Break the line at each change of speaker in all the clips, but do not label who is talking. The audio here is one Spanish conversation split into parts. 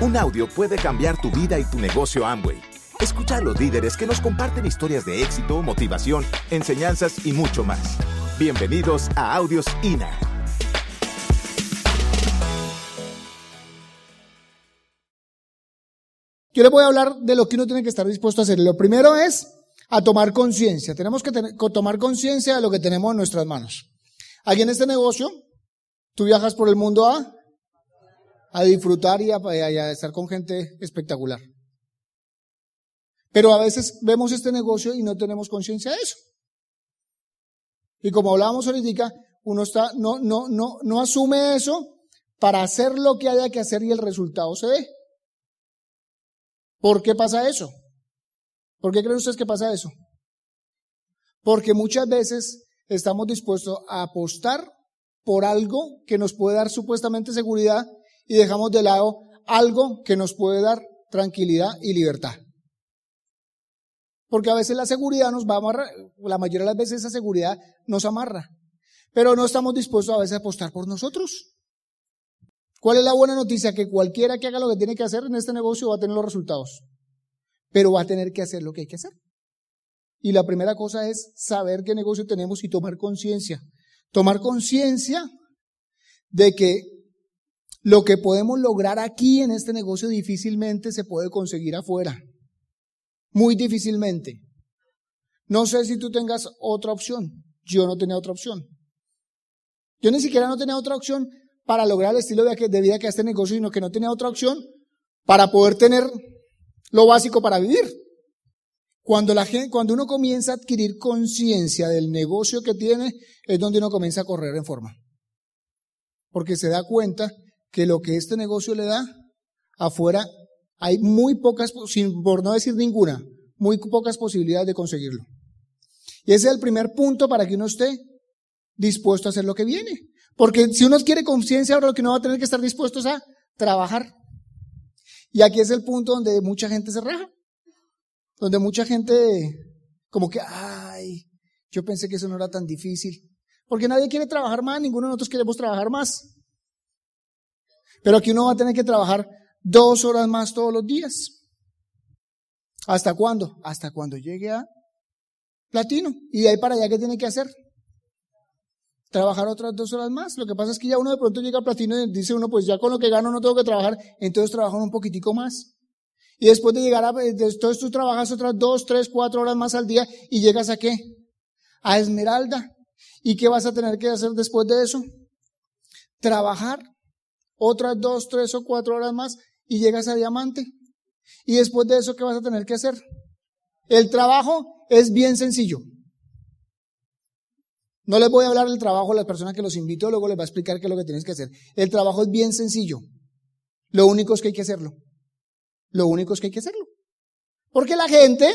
Un audio puede cambiar tu vida y tu negocio Amway. Escucha a los líderes que nos comparten historias de éxito, motivación, enseñanzas y mucho más. Bienvenidos a Audios INA.
Yo les voy a hablar de lo que uno tiene que estar dispuesto a hacer. Lo primero es a tomar conciencia. Tenemos que tomar conciencia de lo que tenemos en nuestras manos. Aquí en este negocio, tú viajas por el mundo a, a disfrutar y a, estar con gente espectacular. Pero a veces vemos este negocio y no tenemos conciencia de eso. Y como hablábamos ahorita, uno está, no, no, no, no asume eso para hacer lo que haya que hacer y el resultado se dé. ¿Por qué pasa eso? ¿Por qué creen ustedes que pasa eso? Porque muchas veces estamos dispuestos a apostar por algo que nos puede dar supuestamente seguridad y dejamos de lado algo que nos puede dar tranquilidad y libertad. Porque a veces la seguridad nos va a amarrar, la mayoría de las veces esa seguridad nos amarra, pero no estamos dispuestos a veces a apostar por nosotros. ¿Cuál es la buena noticia? Que cualquiera que haga lo que tiene que hacer en este negocio va a tener los resultados, pero va a tener que hacer lo que hay que hacer. Y la primera cosa es saber qué negocio tenemos y tomar conciencia. Tomar conciencia de que lo que podemos lograr aquí en este negocio difícilmente se puede conseguir afuera. Muy difícilmente. No sé si tú tengas otra opción. Yo no tenía otra opción. Yo ni siquiera no tenía otra opción para lograr el estilo de vida que este negocio, sino que no tenía otra opción para poder tener lo básico para vivir. Cuando, la gente, cuando uno comienza a adquirir conciencia del negocio que tiene, es donde uno comienza a correr en forma. Porque se da cuenta que lo que este negocio le da, afuera hay muy pocas, sin, por no decir ninguna, muy pocas posibilidades de conseguirlo. Y ese es el primer punto para que uno esté dispuesto a hacer lo que viene. Porque si uno quiere conciencia, ahora lo que uno va a tener que estar dispuesto es a trabajar. Y aquí es el punto donde mucha gente se raja. Donde mucha gente, como que, ay, yo pensé que eso no era tan difícil. Porque nadie quiere trabajar más, ninguno de nosotros queremos trabajar más. Pero aquí uno va a tener que trabajar dos horas más todos los días. ¿Hasta cuándo? Hasta cuando llegue a platino. Y de ahí para allá, ¿qué tiene que hacer? Trabajar otras dos horas más. Lo que pasa es que ya uno de pronto llega a platino y dice uno, pues ya con lo que gano no tengo que trabajar, entonces trabajan un poquitico más. Y después de llegar a, entonces tú trabajas otras dos, tres, cuatro horas más al día y llegas a qué? A Esmeralda. ¿Y qué vas a tener que hacer después de eso? Trabajar otras dos, tres o cuatro horas más y llegas a diamante. Y después de eso, ¿qué vas a tener que hacer? El trabajo es bien sencillo. No les voy a hablar del trabajo a las personas que los invito, luego les voy a explicar qué es lo que tienes que hacer. El trabajo es bien sencillo. Lo único es que hay que hacerlo. Lo único es que hay que hacerlo. Porque la gente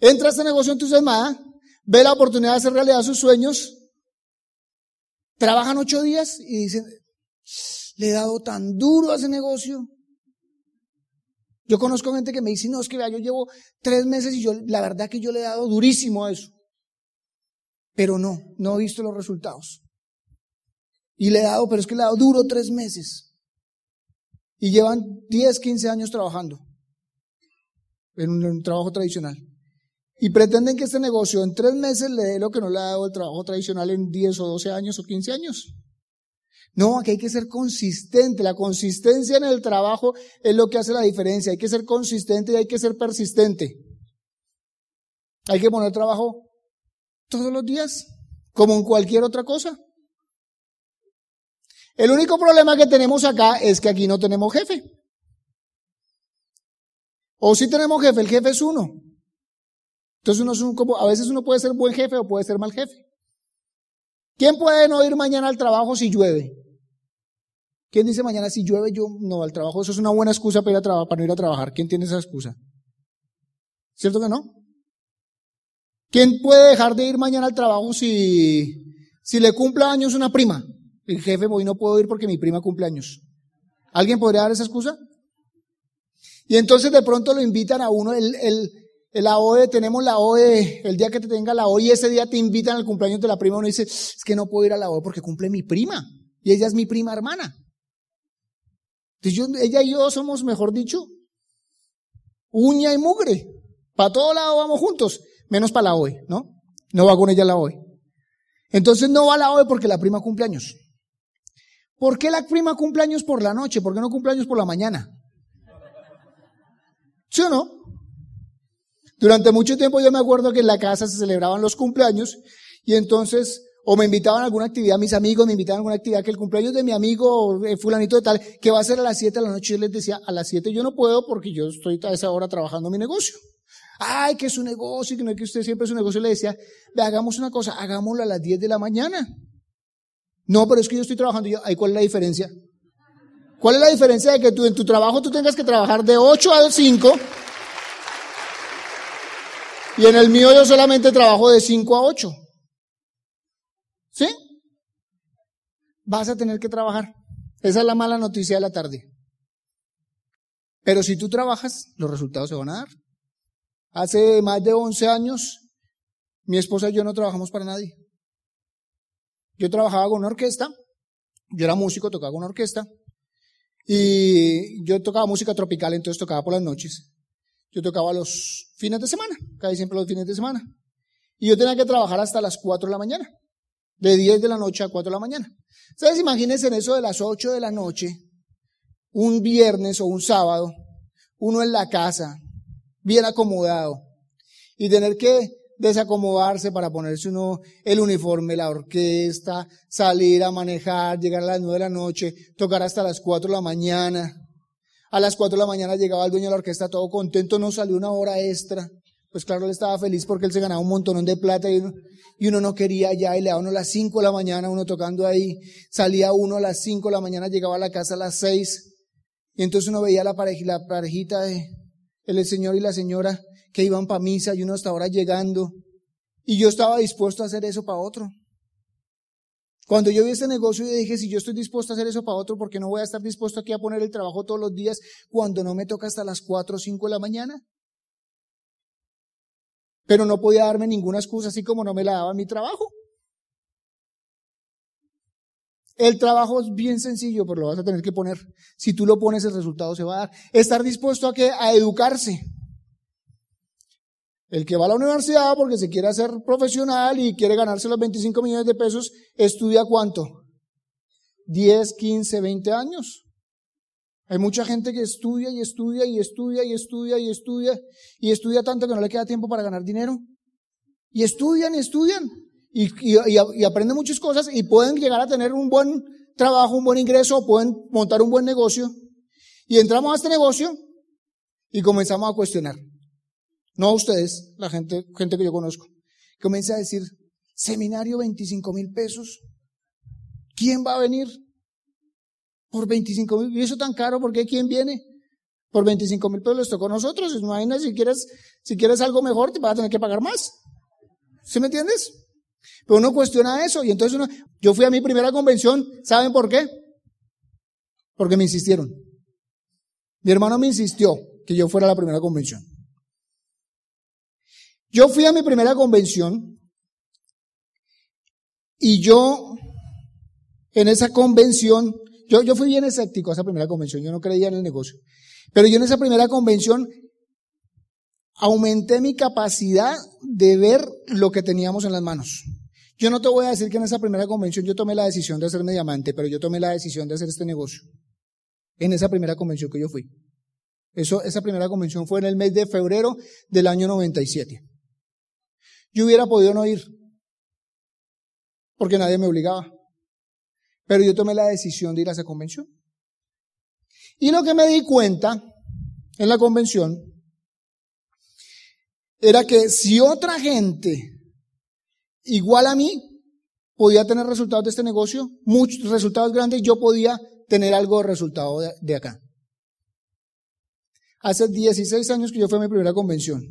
entra a este negocio entusiasmada, ve la oportunidad de hacer realidad sus sueños, trabajan ocho días y dicen, le he dado tan duro a ese negocio. Yo conozco gente que me dice, no, es que vea, yo llevo tres meses y yo, la verdad que yo le he dado durísimo a eso. Pero no, no he visto los resultados. Y le he dado, pero es que le he dado duro tres meses. Y llevan 10, 15 años trabajando en un, en un trabajo tradicional. Y pretenden que este negocio en tres meses le dé lo que no le ha dado el trabajo tradicional en 10 o 12 años o 15 años. No, aquí hay que ser consistente. La consistencia en el trabajo es lo que hace la diferencia. Hay que ser consistente y hay que ser persistente. Hay que poner trabajo todos los días, como en cualquier otra cosa. El único problema que tenemos acá es que aquí no tenemos jefe. O si tenemos jefe, el jefe es uno. Entonces uno es un, como, a veces uno puede ser buen jefe o puede ser mal jefe. ¿Quién puede no ir mañana al trabajo si llueve? ¿Quién dice mañana si llueve yo no al trabajo? Eso es una buena excusa para, ir a traba- para no ir a trabajar. ¿Quién tiene esa excusa? ¿Cierto que no? ¿Quién puede dejar de ir mañana al trabajo si, si le cumple años una prima? El jefe, hoy no puedo ir porque mi prima cumple años. ¿Alguien podría dar esa excusa? Y entonces de pronto lo invitan a uno, el, el, AOE, tenemos la OE, el día que te tenga la OE y ese día te invitan al cumpleaños de la prima, uno dice, es que no puedo ir a la OE porque cumple mi prima y ella es mi prima hermana. Ella y yo somos, mejor dicho, uña y mugre. Para todo lado vamos juntos, menos para la hoy, ¿no? No va con ella la hoy. Entonces no va la hoy porque la prima cumpleaños. ¿Por qué la prima cumpleaños por la noche? ¿Por qué no cumpleaños por la mañana? ¿Sí o no? Durante mucho tiempo yo me acuerdo que en la casa se celebraban los cumpleaños y entonces o me invitaban a alguna actividad, mis amigos me invitaban a alguna actividad, que el cumpleaños de mi amigo eh, fulanito de tal, que va a ser a las 7 de la noche, yo les decía, a las 7 yo no puedo porque yo estoy a esa hora trabajando mi negocio. Ay, que es un negocio, que no es que usted siempre es un negocio. Le decía, ve, hagamos una cosa, hagámoslo a las 10 de la mañana. No, pero es que yo estoy trabajando. Yo, ¿Cuál es la diferencia? ¿Cuál es la diferencia de que tú en tu trabajo tú tengas que trabajar de 8 a 5 y en el mío yo solamente trabajo de 5 a 8? ¿Sí? Vas a tener que trabajar. Esa es la mala noticia de la tarde. Pero si tú trabajas, los resultados se van a dar. Hace más de 11 años, mi esposa y yo no trabajamos para nadie. Yo trabajaba con una orquesta, yo era músico, tocaba con una orquesta, y yo tocaba música tropical, entonces tocaba por las noches. Yo tocaba los fines de semana, casi siempre los fines de semana. Y yo tenía que trabajar hasta las 4 de la mañana de 10 de la noche a 4 de la mañana. ¿Sabes? Imagínense en eso de las 8 de la noche, un viernes o un sábado, uno en la casa, bien acomodado, y tener que desacomodarse para ponerse uno el uniforme, la orquesta, salir a manejar, llegar a las 9 de la noche, tocar hasta las 4 de la mañana. A las 4 de la mañana llegaba el dueño de la orquesta todo contento, no salió una hora extra. Pues claro, él estaba feliz porque él se ganaba un montón de plata y uno, no quería ya y le daba uno a las 5 de la mañana, uno tocando ahí, salía uno a las 5 de la mañana, llegaba a la casa a las 6 y entonces uno veía la, la parejita de el señor y la señora que iban para misa y uno hasta ahora llegando y yo estaba dispuesto a hacer eso para otro. Cuando yo vi este negocio, y dije, si yo estoy dispuesto a hacer eso para otro, ¿por qué no voy a estar dispuesto aquí a poner el trabajo todos los días cuando no me toca hasta las 4 o 5 de la mañana? Pero no podía darme ninguna excusa así como no me la daba mi trabajo. El trabajo es bien sencillo, pero lo vas a tener que poner. Si tú lo pones, el resultado se va a dar. Estar dispuesto a que a educarse. El que va a la universidad porque se quiere hacer profesional y quiere ganarse los 25 millones de pesos, estudia cuánto? 10, 15, 20 años. Hay mucha gente que estudia y estudia y estudia y estudia y estudia y estudia tanto que no le queda tiempo para ganar dinero. Y estudian y estudian y, aprenden muchas cosas y pueden llegar a tener un buen trabajo, un buen ingreso, pueden montar un buen negocio. Y entramos a este negocio y comenzamos a cuestionar. No a ustedes, la gente, gente que yo conozco. Comienza a decir, seminario 25 mil pesos. ¿Quién va a venir? Por 25 mil. ¿Y eso tan caro? ¿Por qué? ¿Quién viene? Por 25 mil pesos les tocó a nosotros. Imagina si quieres, si quieres algo mejor, te vas a tener que pagar más. ¿Sí me entiendes? Pero uno cuestiona eso y entonces uno, yo fui a mi primera convención, ¿saben por qué? Porque me insistieron. Mi hermano me insistió que yo fuera a la primera convención. Yo fui a mi primera convención y yo en esa convención yo, fui bien escéptico a esa primera convención, yo no creía en el negocio. Pero yo en esa primera convención aumenté mi capacidad de ver lo que teníamos en las manos. Yo no te voy a decir que en esa primera convención yo tomé la decisión de hacerme diamante, pero yo tomé la decisión de hacer este negocio. En esa primera convención que yo fui. Esa primera convención fue en el mes de febrero del año 97. Yo hubiera podido no ir, porque nadie me obligaba. Pero yo tomé la decisión de ir a esa convención. Y lo que me di cuenta en la convención era que si otra gente igual a mí podía tener resultados de este negocio, muchos resultados grandes, yo podía tener algo de resultado de, acá. Hace 16 años que yo fui a mi primera convención.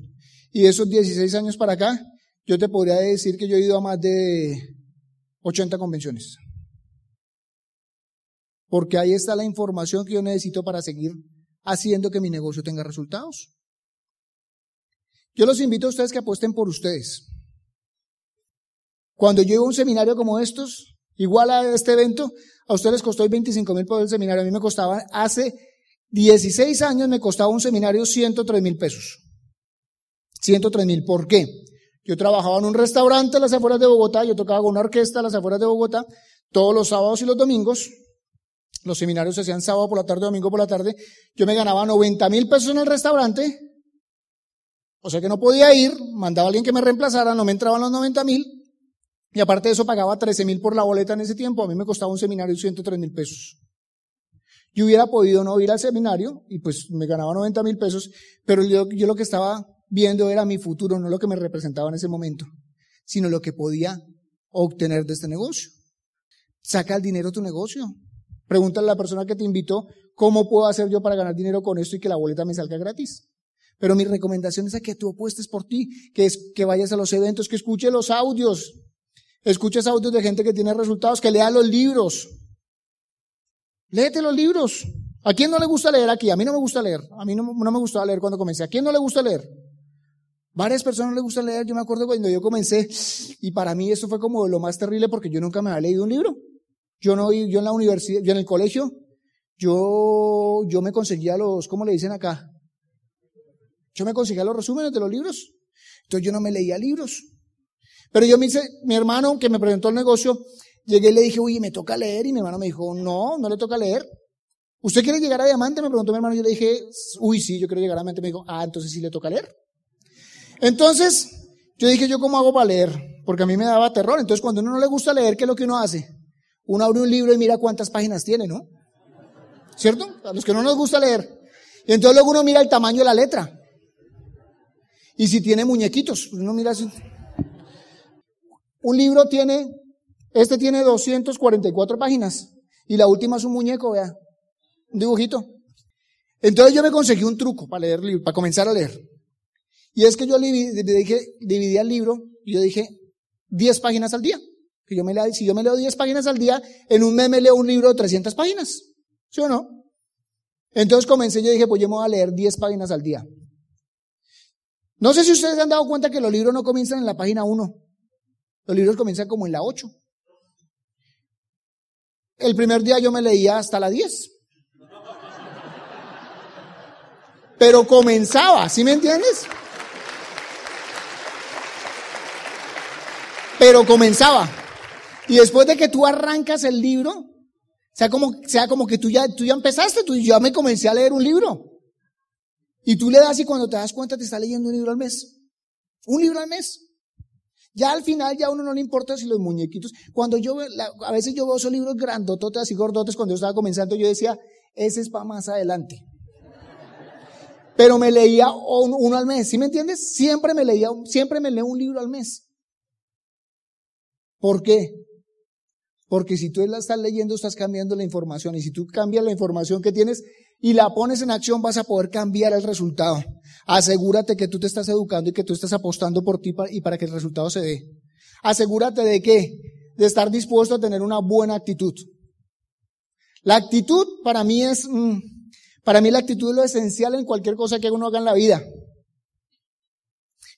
Y esos 16 años para acá, yo te podría decir que yo he ido a más de 80 convenciones porque ahí está la información que yo necesito para seguir haciendo que mi negocio tenga resultados. Yo los invito a ustedes que apuesten por ustedes. Cuando yo iba a un seminario como estos, Igual a este evento, a ustedes les costó 25 mil por el seminario, a mí me costaba, hace 16 años me costaba un seminario 103 mil pesos. 103 mil, ¿por qué? Yo trabajaba en un restaurante a las afueras de Bogotá, yo tocaba con una orquesta a las afueras de Bogotá, todos los sábados y los domingos, los seminarios se hacían sábado por la tarde, domingo por la tarde, yo me ganaba 90 mil pesos en el restaurante, o sea que no podía ir, mandaba a alguien que me reemplazara, no me entraban los 90 mil, y aparte de eso pagaba 13 mil por la boleta en ese tiempo, a mí me costaba un seminario 103 mil pesos. Yo hubiera podido no ir al seminario y pues me ganaba 90 mil pesos, pero yo, yo lo que estaba viendo era mi futuro, no lo que me representaba en ese momento, sino lo que podía obtener de este negocio. Saca el dinero de tu negocio. Pregúntale a la persona que te invitó, ¿cómo puedo hacer yo para ganar dinero con esto y que la boleta me salga gratis? Pero mi recomendación es a que tú apuestes por ti, que, es, que vayas a los eventos, que escuches los audios, escuches audios de gente que tiene resultados, que lea los libros. Léete los libros. ¿A quién no le gusta leer aquí? A mí no me gusta leer. A mí no, me gustaba leer cuando comencé. ¿A quién no le gusta leer? Varias personas no les gusta leer. Yo me acuerdo cuando yo comencé y para mí eso fue como lo más terrible porque yo nunca me había leído un libro. Yo no, yo en la universidad, yo en el colegio, yo, yo me conseguía los, ¿cómo le dicen acá? Yo me conseguía los resúmenes de los libros. Entonces yo no me leía libros. Pero yo me hice, mi hermano que me presentó el negocio, llegué y le dije, uy, me toca leer. Y mi hermano me dijo, no, no le toca leer. ¿Usted quiere llegar a diamante? Me preguntó mi hermano. Yo le dije, uy, sí, yo quiero llegar a diamante. Me dijo, ah, entonces sí le toca leer. Entonces, yo dije, ¿yo cómo hago para leer? Porque a mí me daba terror. Entonces, cuando uno no le gusta leer, ¿qué es lo que uno hace? Uno abre un libro y mira cuántas páginas tiene, ¿no? ¿Cierto? A los que no nos gusta leer. Y entonces luego uno mira el tamaño de la letra. Y si tiene muñequitos, pues uno mira así. Un libro tiene, este tiene 244 páginas. Y la última es un muñeco, vea. Un dibujito. Entonces yo me conseguí un truco para leer, para comenzar a leer. Y es que yo dije, dividía el libro y yo dije 10 páginas al día. Yo me leo, si yo me leo 10 páginas al día, en un mes me leo un libro de 300 páginas. ¿Sí o no? Entonces comencé, yo dije, pues yo me voy a leer 10 páginas al día. No sé si ustedes se han dado cuenta que los libros no comienzan en la página 1. Los libros comienzan como en la 8. El primer día yo me leía hasta la 10. Pero comenzaba, ¿sí me entiendes? pero comenzaba. Y después de que tú arrancas el libro, sea como, sea como que tú ya, tú ya empezaste, tú ya me comencé a leer un libro. Y tú le das y cuando te das cuenta te está leyendo un libro al mes. Un libro al mes. Ya al final ya a uno no le importa si los muñequitos. Cuando yo, a veces yo veo esos libros grandototes así gordotes cuando yo estaba comenzando, yo decía, ese es para más adelante. Pero me leía uno al mes, ¿sí me entiendes? Siempre me leía, siempre me leo un libro al mes. ¿Por qué? Porque si tú la estás leyendo, estás cambiando la información. Y si tú cambias la información que tienes y la pones en acción, vas a poder cambiar el resultado. Asegúrate que tú te estás educando y que tú estás apostando por ti y para que el resultado se dé. Asegúrate de qué? De estar dispuesto a tener una buena actitud. La actitud para mí es, mm, para mí la actitud es lo esencial en cualquier cosa que uno haga en la vida.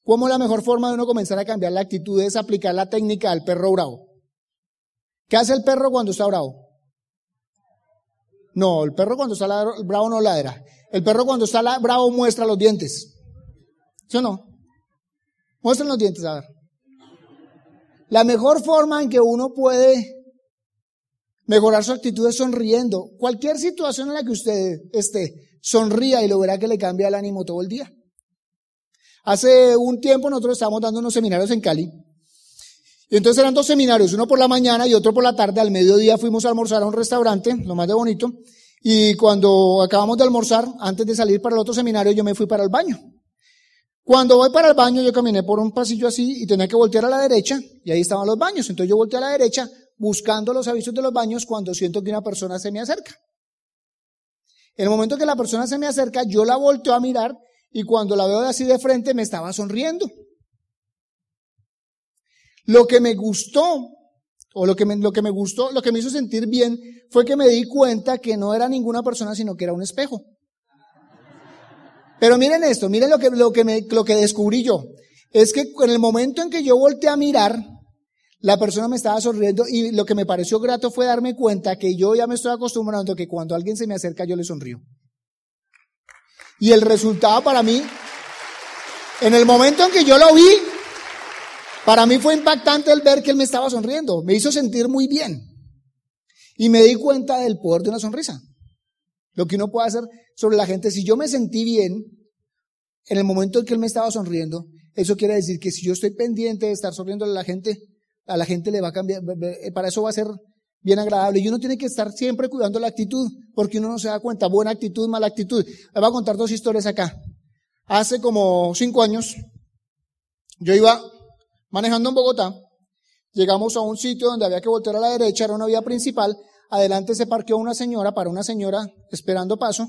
¿Cómo la mejor forma de uno comenzar a cambiar la actitud es aplicar la técnica al perro bravo? ¿Qué hace el perro cuando está bravo? No, el perro cuando está bravo no ladra. El perro cuando está bravo muestra los dientes. ¿Sí no? Muestren los dientes, a ver. La mejor forma en que uno puede mejorar su actitud es sonriendo. Cualquier situación en la que usted esté, sonría y lo verá que le cambia el ánimo todo el día. Hace un tiempo nosotros estábamos dando unos seminarios en Cali. Y entonces eran dos seminarios, uno por la mañana y otro por la tarde. Al mediodía fuimos a almorzar a un restaurante, lo más de bonito. Y cuando acabamos de almorzar, antes de salir para el otro seminario, yo me fui para el baño. Cuando voy para el baño, yo caminé por un pasillo así y tenía que voltear a la derecha y ahí estaban los baños. Entonces yo volteé a la derecha buscando los avisos de los baños cuando siento que una persona se me acerca. En el momento que la persona se me acerca, yo la volteo a mirar y cuando la veo así de frente me estaba sonriendo. Lo que me gustó, o lo que me, lo que me gustó, lo que me hizo sentir bien, fue que me di cuenta que no era ninguna persona, sino que era un espejo. Pero miren esto, miren lo que, lo que, me, lo que descubrí yo. Es que en el momento en que yo volteé a mirar, La persona me estaba sonriendo y lo que me pareció grato fue darme cuenta que yo ya me estoy acostumbrando que cuando alguien se me acerca yo le sonrío. Y el resultado para mí, en el momento en que yo lo vi, para mí fue impactante el ver que él me estaba sonriendo. Me hizo sentir muy bien. Y me di cuenta del poder de una sonrisa. Lo que uno puede hacer sobre la gente. Si yo me sentí bien en el momento en que él me estaba sonriendo, eso quiere decir que si yo estoy pendiente de estar sonriendo a la gente, a la gente le va a cambiar, eh, para eso va a ser bien agradable. Y uno tiene que estar siempre cuidando la actitud, porque uno no se da cuenta, buena actitud, mala actitud. Le voy a contar dos historias acá. Hace como cinco años, yo iba manejando en Bogotá, llegamos a un sitio donde había que voltear a la derecha, era una vía principal, adelante se parqueó una señora, para una señora esperando paso,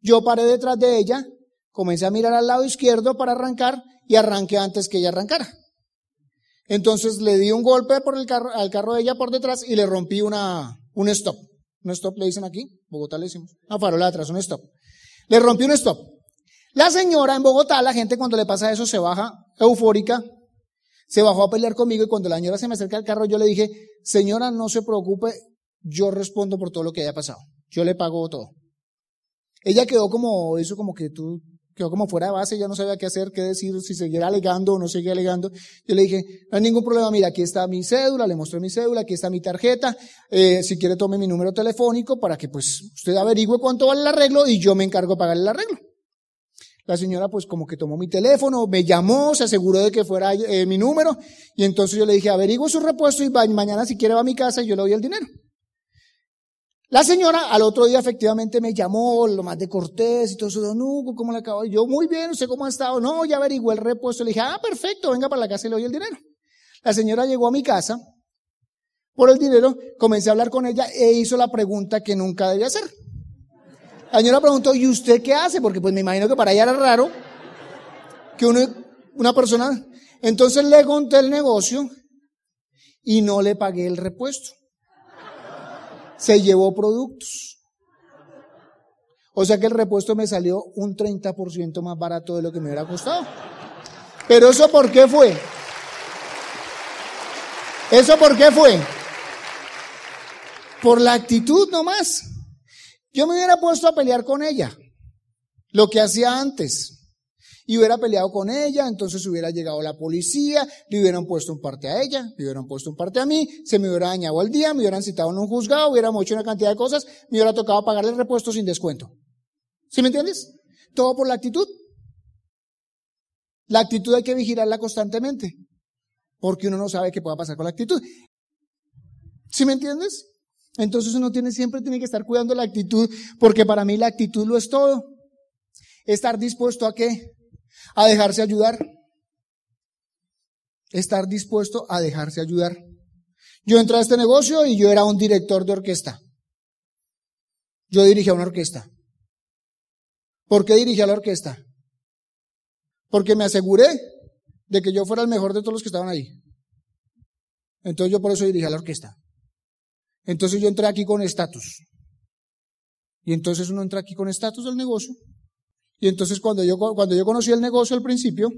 yo paré detrás de ella, comencé a mirar al lado izquierdo para arrancar y arranqué antes que ella arrancara. Entonces le di un golpe por el carro, al carro de ella por detrás y le rompí una, un stop. Un stop le dicen aquí, Bogotá le decimos. Una farola atrás, un stop. Le rompí un stop. La señora en Bogotá, la gente cuando le pasa eso se baja eufórica, se bajó a pelear conmigo y cuando la señora se me acerca al carro yo le dije, señora, no se preocupe, yo respondo por todo lo que haya pasado. Yo le pago todo. Ella quedó como, eso como que tú quedó como fuera de base, ya no sabía qué hacer, qué decir, si seguir alegando o no seguir alegando. Yo le dije, no hay ningún problema, mira, aquí está mi cédula, le mostré mi cédula, aquí está mi tarjeta, eh, si quiere tome mi número telefónico para que pues usted averigüe cuánto vale el arreglo y yo me encargo de pagar el arreglo. La señora pues como que tomó mi teléfono, me llamó, se aseguró de que fuera eh, mi número y entonces yo le dije, averigüe su repuesto y mañana si quiere va a mi casa y yo le doy el dinero. La señora al otro día efectivamente me llamó, lo más de cortés y todo eso, don Hugo, ¿cómo le acabo? Yo, muy bien, ¿usted cómo ha estado? No, ya averigué el repuesto. Le dije, ah, perfecto, venga para la casa y le doy el dinero. La señora llegó a mi casa por el dinero, comencé a hablar con ella e hizo la pregunta que nunca debía hacer. La señora preguntó, ¿y usted qué hace? Porque pues me imagino que para ella era raro que uno, una persona... Entonces le conté el negocio y no le pagué el repuesto se llevó productos. O sea que el repuesto me salió un 30% más barato de lo que me hubiera costado. Pero eso por qué fue? ¿Eso por qué fue? Por la actitud nomás. Yo me hubiera puesto a pelear con ella. Lo que hacía antes y hubiera peleado con ella, entonces hubiera llegado la policía, le hubieran puesto un parte a ella, le hubieran puesto un parte a mí, se me hubiera dañado el día, me hubieran citado en un juzgado, hubiéramos hecho una cantidad de cosas, me hubiera tocado pagarle el repuesto sin descuento. ¿Sí me entiendes? Todo por la actitud. La actitud hay que vigilarla constantemente, porque uno no sabe qué pueda pasar con la actitud. ¿Sí me entiendes? Entonces uno tiene, siempre tiene que estar cuidando la actitud, porque para mí la actitud lo es todo. Estar dispuesto a qué? a dejarse ayudar. Estar dispuesto a dejarse ayudar. Yo entré a este negocio y yo era un director de orquesta. Yo dirigía una orquesta. ¿Por qué dirigía la orquesta? Porque me aseguré de que yo fuera el mejor de todos los que estaban ahí. Entonces yo por eso dirigía la orquesta. Entonces yo entré aquí con estatus. Y entonces uno entra aquí con estatus del negocio y entonces cuando yo, cuando yo conocí el negocio al principio,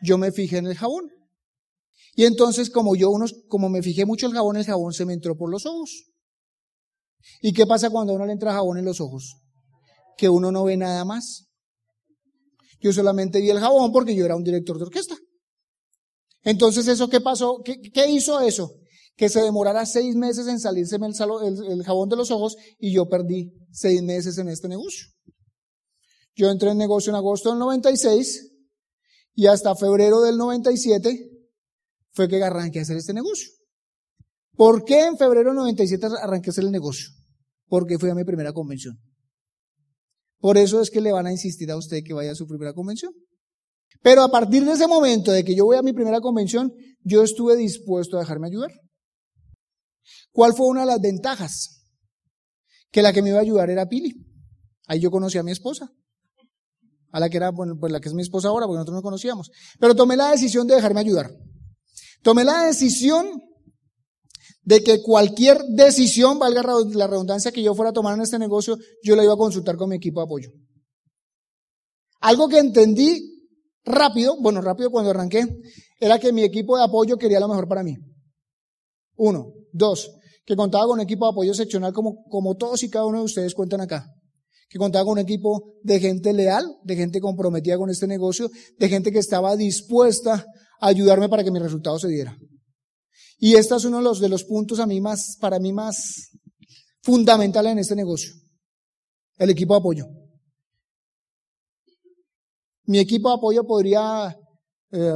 yo me fijé en el jabón. Y entonces como yo unos, como me fijé mucho el jabón, el jabón se me entró por los ojos. ¿Y qué pasa cuando a uno le entra jabón en los ojos? Que uno no ve nada más. Yo solamente vi el jabón porque yo era un director de orquesta. Entonces, ¿eso qué pasó? ¿Qué, qué hizo eso? Que se demorara seis meses en salirse el, el, jabón de los ojos y yo perdí seis meses en este negocio. Yo entré en negocio en agosto del 96 y hasta febrero del 97 fue que arranqué a hacer este negocio. ¿Por qué en febrero del 97 arranqué a hacer el negocio? Porque fui a mi primera convención. Por eso es que le van a insistir a usted que vaya a su primera convención. Pero a partir de ese momento de que yo voy a mi primera convención, yo estuve dispuesto a dejarme ayudar. ¿Cuál fue una de las ventajas? Que la que me iba a ayudar era Pili. Ahí yo conocí a mi esposa a la que era, bueno, pues la que es mi esposa ahora, porque nosotros no conocíamos. Pero tomé la decisión de dejarme ayudar. Tomé la decisión de que cualquier decisión, valga la redundancia que yo fuera a tomar en este negocio, yo la iba a consultar con mi equipo de apoyo. Algo que entendí rápido, bueno, rápido cuando arranqué, era que mi equipo de apoyo quería lo mejor para mí. Uno. Dos, que contaba con un equipo de apoyo seccional como, como todos y cada uno de ustedes cuentan acá. Que contaba con un equipo de gente leal, de gente comprometida con este negocio, de gente que estaba dispuesta a ayudarme para que mi resultado se diera. Y este es uno de los, de los puntos a mí más, para mí más fundamentales en este negocio. El equipo de apoyo. Mi equipo de apoyo podría, eh,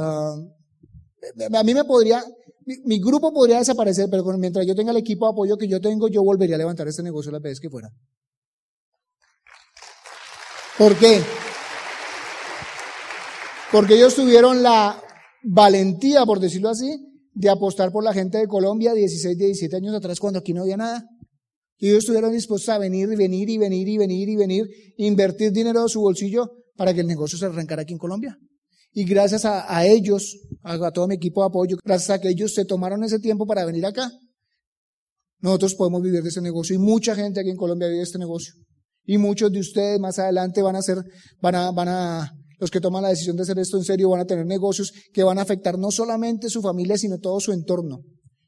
a mí me podría, mi, grupo podría desaparecer, pero mientras yo tenga el equipo de apoyo que yo tengo, yo volvería a levantar este negocio las veces que fuera. ¿Por qué? Porque ellos tuvieron la valentía, por decirlo así, de apostar por la gente de Colombia 16, 17 años atrás cuando aquí no había nada. Y ellos estuvieron dispuestos a venir y venir y venir y venir y venir, invertir dinero de su bolsillo para que el negocio se arrancara aquí en Colombia. Y gracias a, ellos, a, todo mi equipo de apoyo, gracias a que ellos se tomaron ese tiempo para venir acá, nosotros podemos vivir de ese negocio. Y mucha gente aquí en Colombia vive de este negocio. Y muchos de ustedes más adelante van a ser, van a, van a, los que toman la decisión de hacer esto en serio van a tener negocios que van a afectar no solamente su familia, sino todo su entorno.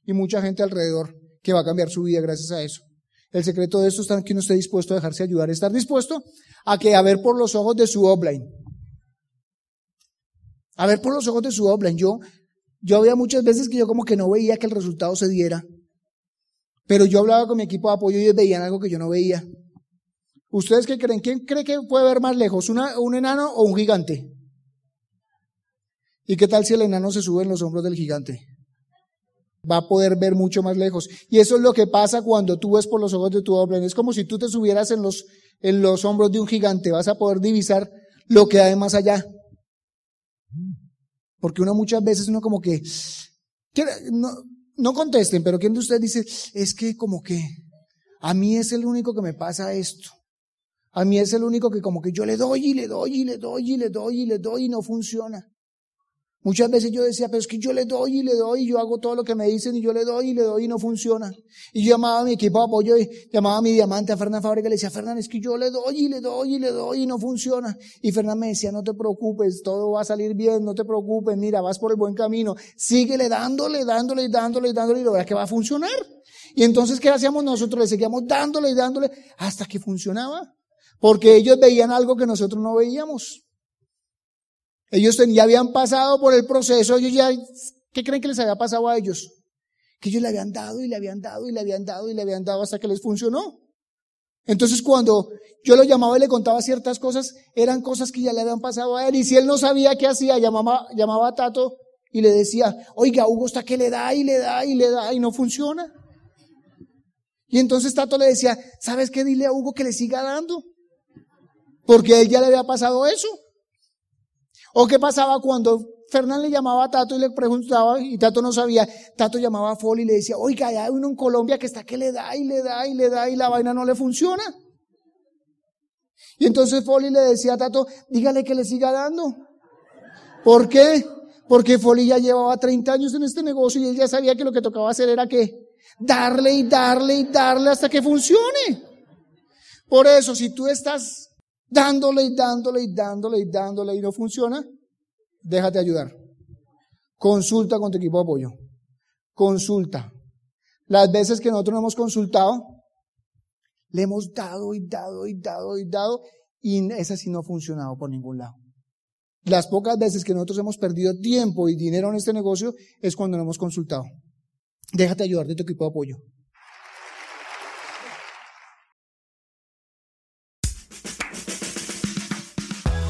Y mucha gente alrededor que va a cambiar su vida gracias a eso. El secreto de esto está en que uno esté dispuesto a dejarse ayudar, estar dispuesto a que a ver por los ojos de su offline. A ver por los ojos de su offline. Yo, yo había muchas veces que yo como que no veía que el resultado se diera. Pero yo hablaba con mi equipo de apoyo y ellos veían algo que yo no veía. ¿Ustedes qué creen? ¿Quién cree que puede ver más lejos? ¿Un enano o un gigante? ¿Y qué tal si el enano se sube en los hombros del gigante? Va a poder ver mucho más lejos. Y eso es lo que pasa cuando tú ves por los ojos de tu offline. Es como si tú te subieras en los, en los hombros de un gigante. Vas a poder divisar lo que hay más allá. Porque uno muchas veces uno como que, no, no contesten, pero ¿quién de ustedes dice, es que como que a mí es el único que me pasa esto? A mí es el único que como que yo le doy y le doy y le doy y le doy y le doy y no funciona. Muchas veces yo decía, pero es que yo le doy y le doy y yo hago todo lo que me dicen y yo le doy y le doy y no funciona. Y yo llamaba a mi equipo de apoyo y llamaba a mi diamante a Fernán Fábrica y le decía, Fernán, es que yo le doy y le doy y le doy y no funciona. Y Fernán me decía, no te preocupes, todo va a salir bien, no te preocupes, mira, vas por el buen camino. Síguele dándole, dándole, dándole, dándole y lo verás que va a funcionar. Y entonces, ¿qué hacíamos nosotros? Le seguíamos dándole y dándole hasta que funcionaba. Porque ellos veían algo que nosotros no veíamos. Ellos ya habían pasado por el proceso, ellos ya, ¿qué creen que les había pasado a ellos? Que ellos le habían dado y le habían dado y le habían dado y le habían dado hasta que les funcionó. Entonces cuando yo lo llamaba y le contaba ciertas cosas, eran cosas que ya le habían pasado a él. Y si él no sabía qué hacía, llamaba, llamaba a Tato y le decía, oiga, Hugo está que le da y le da y le da y no funciona. Y entonces Tato le decía, ¿sabes qué? Dile a Hugo que le siga dando. Porque a él ya le había pasado eso. ¿O qué pasaba cuando Fernán le llamaba a Tato y le preguntaba y Tato no sabía? Tato llamaba a Foli y le decía, oiga, hay uno en Colombia que está que le da y le da y le da y la vaina no le funciona. Y entonces Foli le decía a Tato, dígale que le siga dando. ¿Por qué? Porque Foli ya llevaba 30 años en este negocio y él ya sabía que lo que tocaba hacer era que darle y darle y darle hasta que funcione. Por eso, si tú estás dándole y dándole y dándole y dándole y no funciona, déjate ayudar. Consulta con tu equipo de apoyo. Consulta. Las veces que nosotros no hemos consultado, le hemos dado y dado y dado y dado y esa sí no ha funcionado por ningún lado. Las pocas veces que nosotros hemos perdido tiempo y dinero en este negocio es cuando no hemos consultado. Déjate ayudar de tu equipo de apoyo.